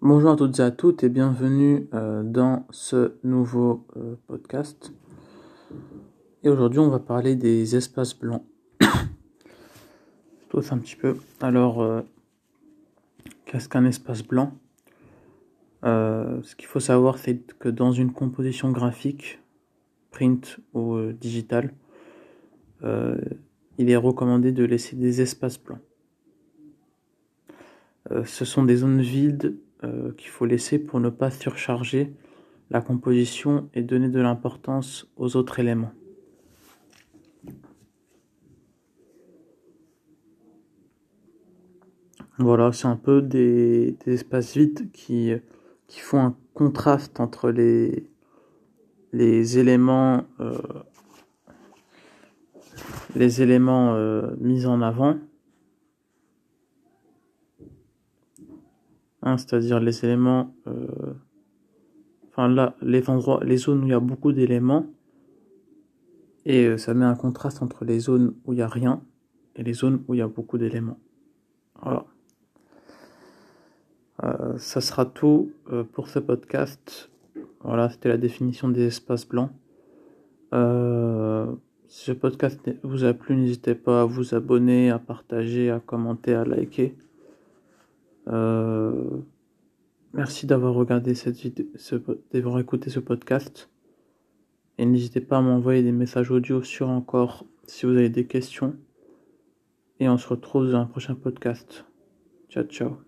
Bonjour à toutes et à toutes et bienvenue euh, dans ce nouveau euh, podcast. Et aujourd'hui on va parler des espaces blancs. Tout un petit peu. Alors, euh, qu'est-ce qu'un espace blanc? Ce qu'il faut savoir c'est que dans une composition graphique, print ou digital, il est recommandé de laisser des espaces blancs. ce sont des zones vides euh, qu'il faut laisser pour ne pas surcharger la composition et donner de l'importance aux autres éléments. Voilà, c'est un peu des, espaces vides qui, font un contraste entre les, éléments, euh, euh, mis en avant C'est-à-dire les éléments, euh, enfin là, les endroits, les zones où il y a beaucoup d'éléments, et euh, ça met un contraste entre les zones où il n'y a rien et les zones où il y a beaucoup d'éléments. Voilà. Euh, ça sera tout pour ce podcast. Voilà, c'était la définition des espaces blancs. si ce podcast vous a plu, n'hésitez pas à vous abonner, à partager, à commenter, à liker. Euh, merci d'avoir regardé cette vidéo, d'avoir écouté ce podcast. Et n'hésitez pas à m'envoyer des messages audio sur encore si vous avez des questions. Et on se retrouve dans un prochain podcast. Ciao, ciao.